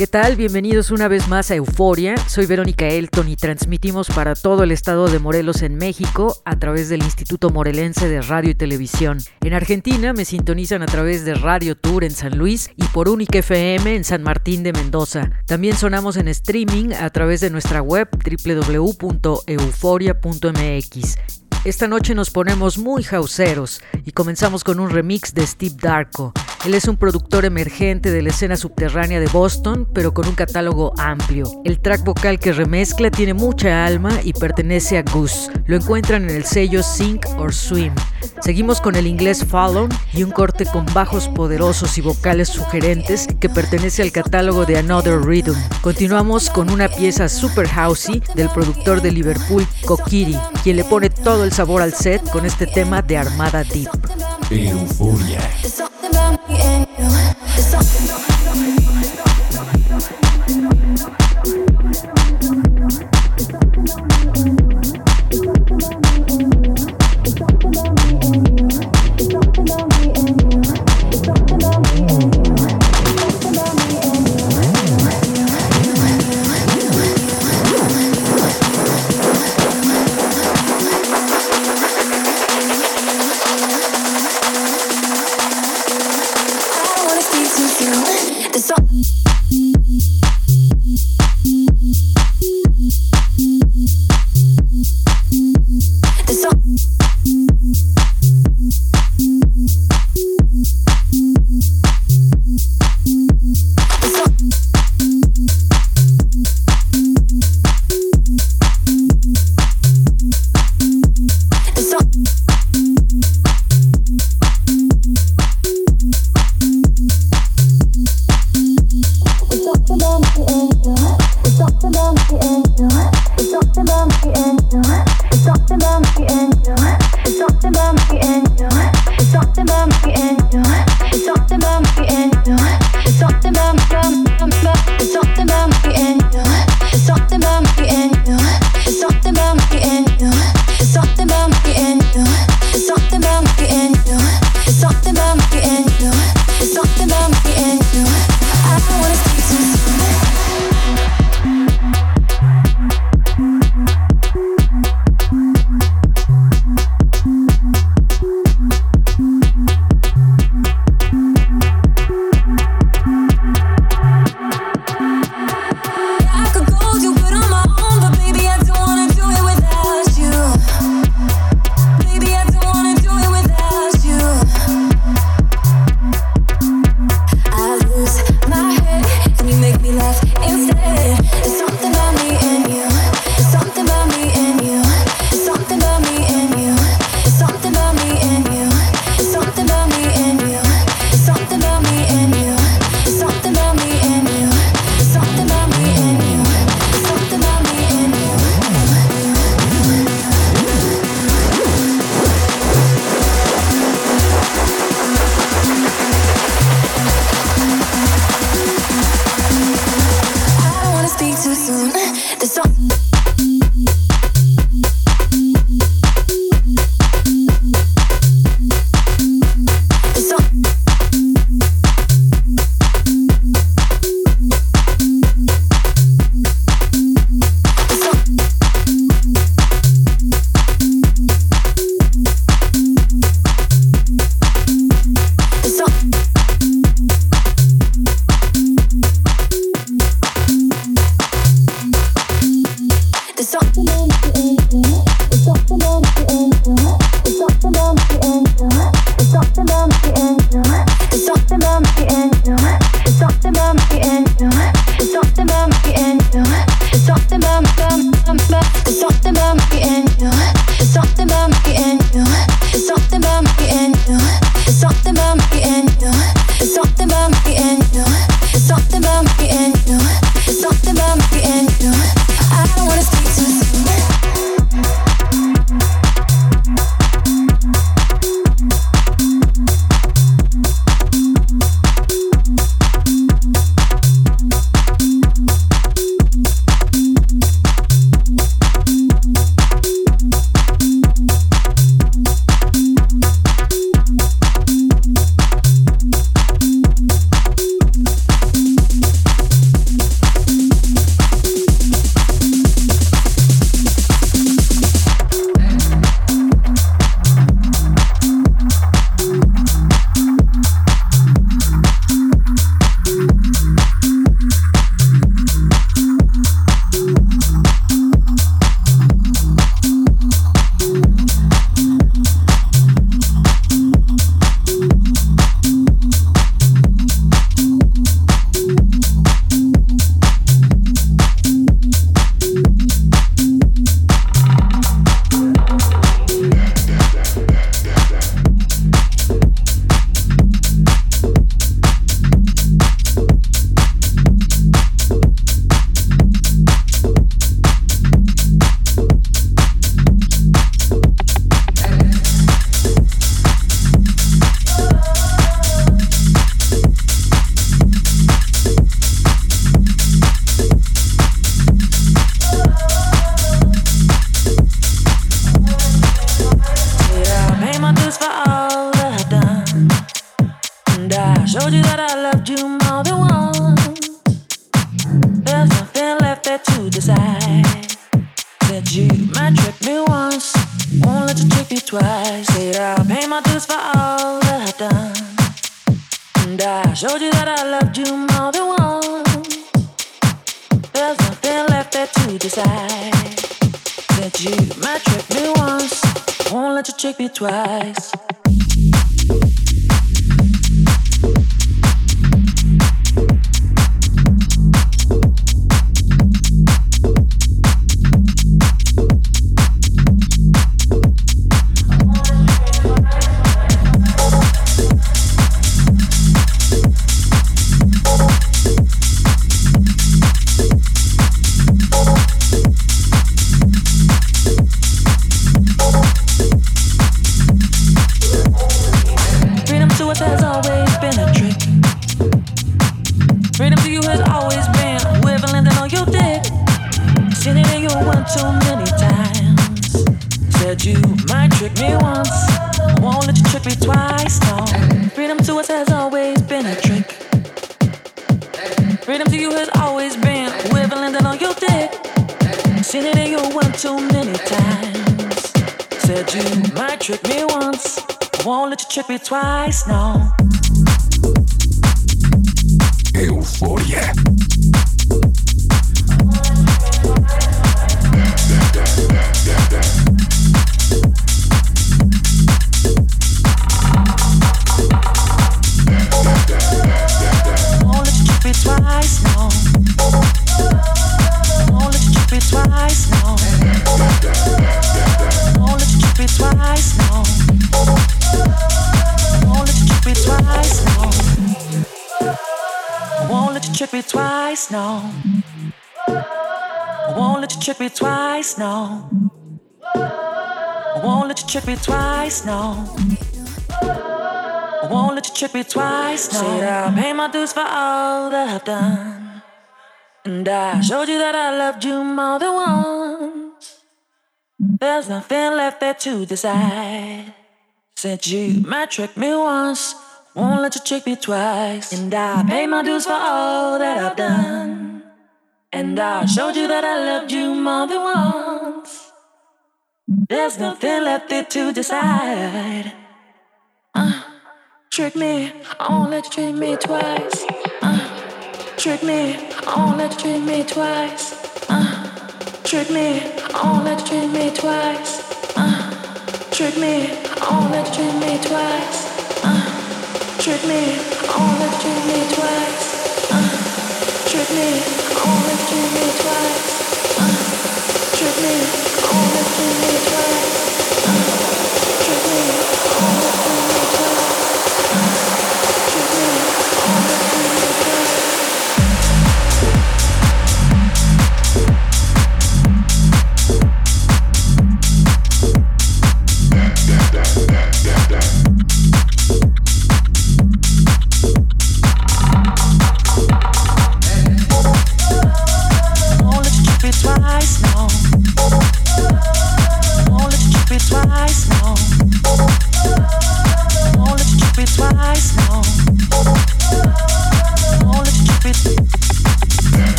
¿Qué tal? Bienvenidos una vez más a Euforia. Soy Verónica Elton y transmitimos para todo el estado de Morelos en México a través del Instituto Morelense de Radio y Televisión. En Argentina me sintonizan a través de Radio Tour en San Luis y por Única FM en San Martín de Mendoza. También sonamos en streaming a través de nuestra web www.euforia.mx. Esta noche nos ponemos muy hauseros y comenzamos con un remix de Steve Darko. Él es un productor emergente de la escena subterránea de Boston, pero con un catálogo amplio. El track vocal que remezcla tiene mucha alma y pertenece a Goose. Lo encuentran en el sello Sink or Swim. Seguimos con el inglés Fallon y un corte con bajos poderosos y vocales sugerentes que pertenece al catálogo de Another Rhythm. Continuamos con una pieza super housey del productor de Liverpool, Kokiri, quien le pone todo el sabor al set con este tema de Armada Deep. and You might trick me once, won't let you trick me twice. Said I'll pay my dues for all that I've done. And I showed you that I loved you more than once. There's nothing left there to decide. Said you might trick me once, won't let you trick me twice. Trick me twice, no. Euforia. no. I won't let you trick me twice, no. I won't let you trick me twice, no. I won't let you trick me twice, no. Said I'll pay my dues for all that I've done. And I showed you that I loved you more than once. There's nothing left there to decide. Since you might trick me once. Won't let you trick me twice. And I pay my dues for all that I've done. And I showed you that I loved you more than once. There's nothing left there to decide. Uh, trick me, I won't let you trick me twice. Uh, trick me, I won't let you trick me twice. Uh, trick me, I won't let you trick me twice. Uh, trick me, I won't let you trick me twice. Trick me, only trick me twice.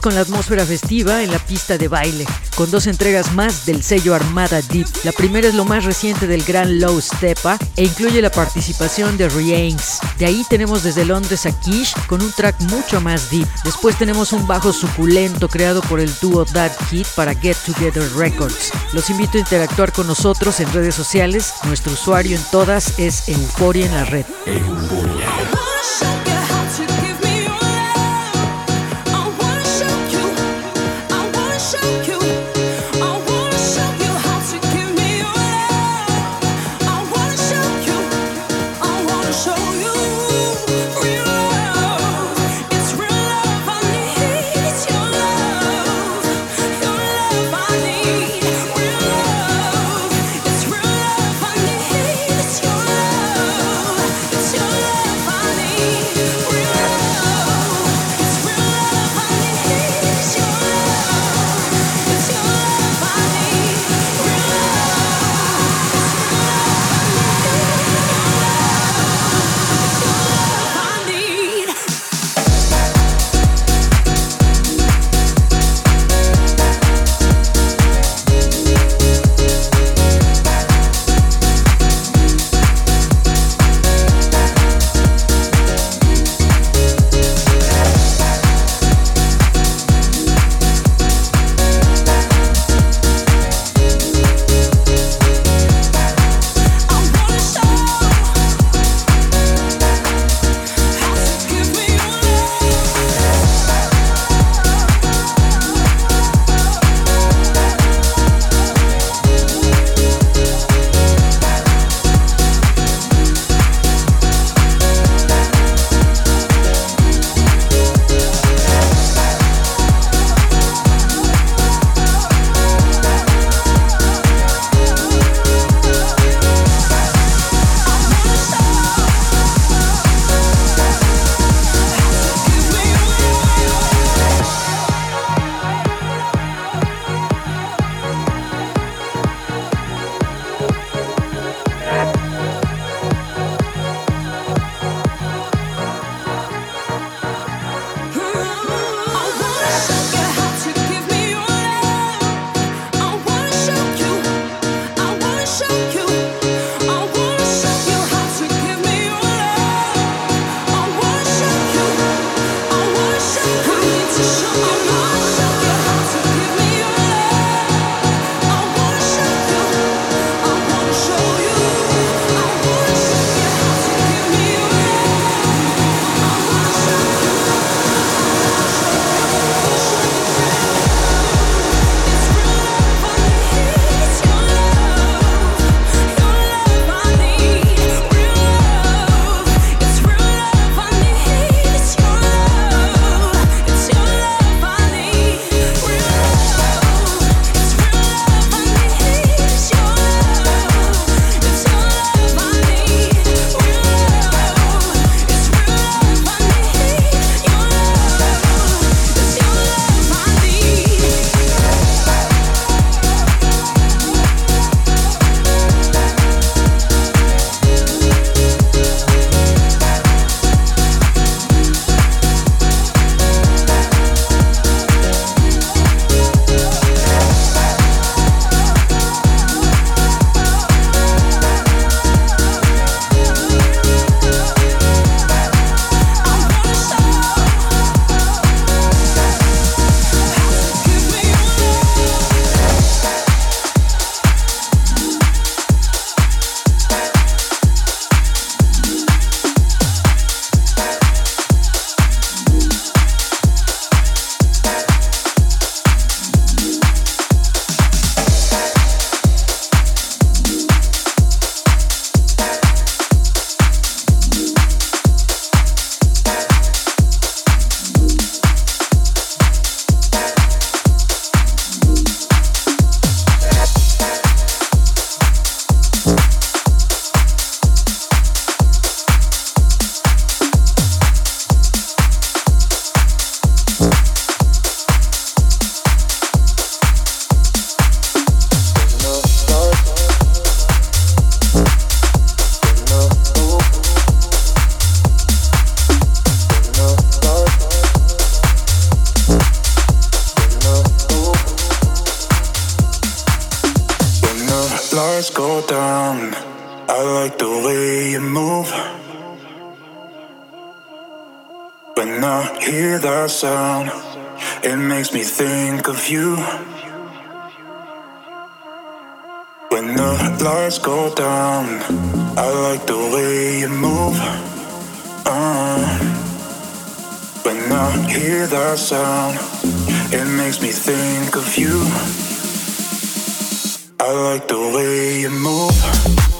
Con la atmósfera festiva en la pista de baile, con dos entregas más del sello Armada Deep. La primera es lo más reciente del gran Low Stepa e incluye la participación de Riains. De ahí tenemos desde Londres a Kish con un track mucho más deep. Después tenemos un bajo suculento creado por el dúo That Kid para Get Together Records. Los invito a interactuar con nosotros en redes sociales. Nuestro usuario en todas es Euforia en la red. It's lights go down, I like the way you move. Uh, when I hear that sound, it makes me think of you. I like the way you move.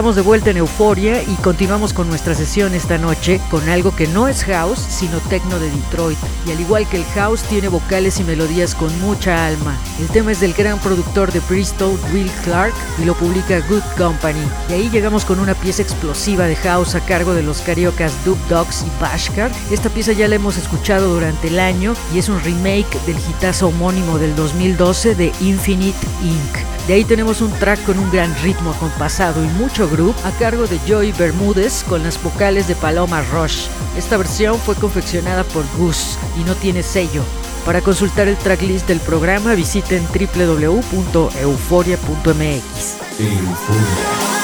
Estamos de vuelta en Euforia y continuamos con nuestra sesión esta noche con algo que no es house, sino techno de Detroit. Y al igual que el house, tiene vocales y melodías con mucha alma. El tema es del gran productor de Bristol, Will Clark, y lo publica Good Company. Y ahí llegamos con una pieza explosiva de house a cargo de los cariocas Dub Dogs y Bashkar. Esta pieza ya la hemos escuchado durante el año y es un remake del hitazo homónimo del 2012 de Infinite Inc. De ahí tenemos un track con un gran ritmo acompasado y mucho groove a cargo de Joey Bermúdez con las vocales de Paloma Rush. Esta versión fue confeccionada por Goose y no tiene sello. Para consultar el tracklist del programa visiten www.euforia.mx.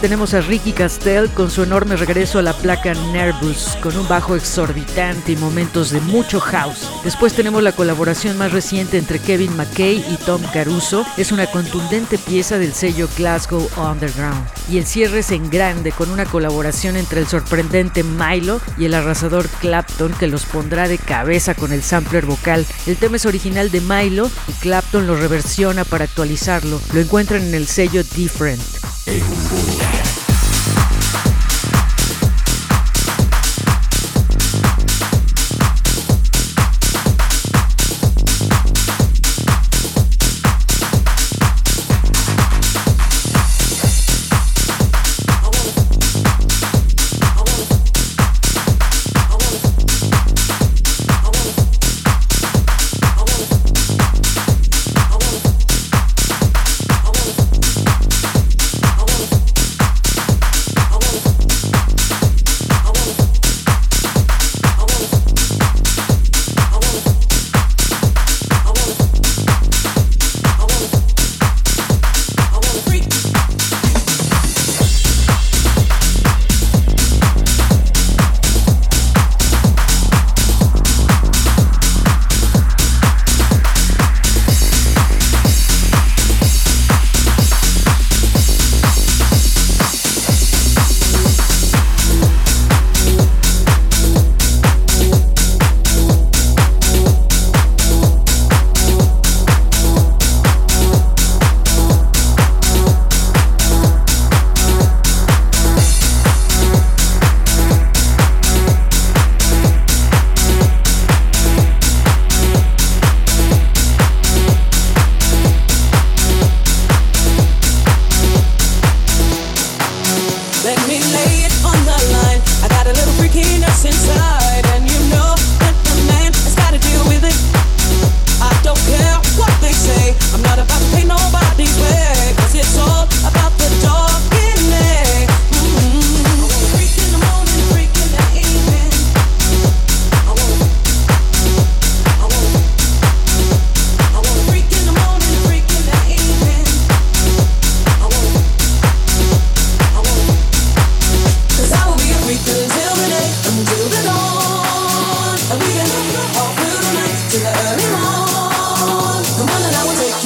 tenemos a Ricky Castell con su enorme regreso a la placa Nervous, con un bajo exorbitante y momentos de mucho house. Después tenemos la colaboración más reciente entre Kevin McKay y Tom Caruso, es una contundente pieza del sello Glasgow Underground. Y el cierre es en grande con una colaboración entre el sorprendente Milo y el arrasador Clapton que los pondrá de cabeza con el sampler vocal. El tema es original de Milo y Clapton lo reversiona para actualizarlo. Lo encuentran en el sello Different. Que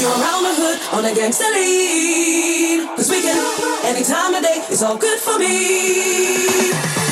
you around the hood on a gangster lean. Cause we can, any time of day, it's all good for me.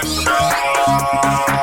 Touchdown.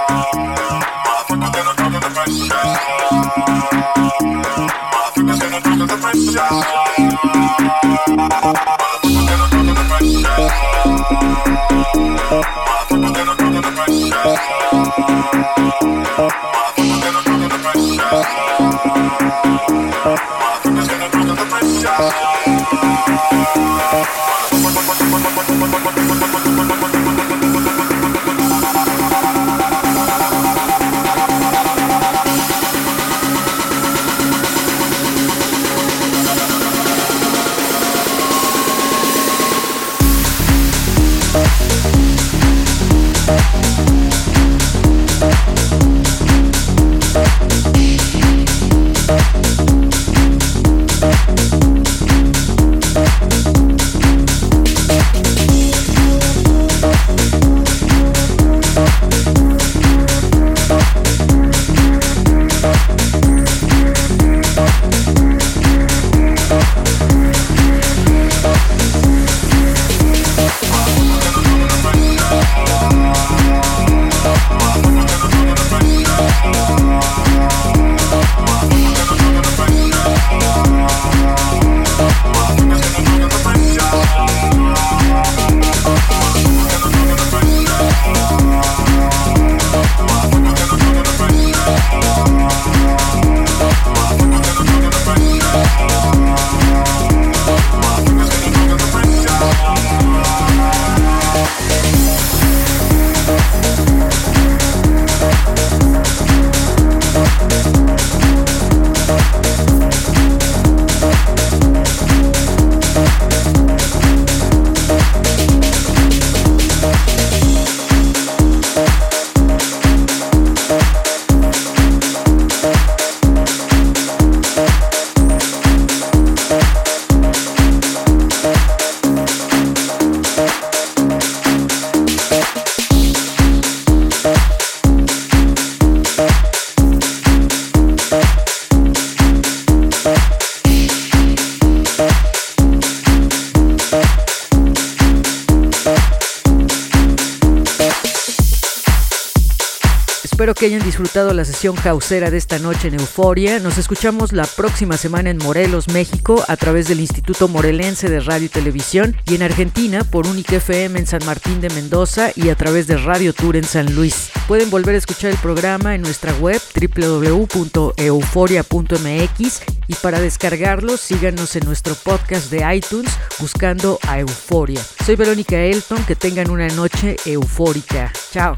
La sesión jausera de esta noche en Euforia. Nos escuchamos la próxima semana en Morelos, México, a través del Instituto Morelense de Radio y Televisión y en Argentina por Unique FM en San Martín de Mendoza y a través de Radio Tour en San Luis. Pueden volver a escuchar el programa en nuestra web www.euforia.mx y para descargarlo síganos en nuestro podcast de iTunes buscando a Euforia. Soy Verónica Elton, que tengan una noche eufórica. Chao.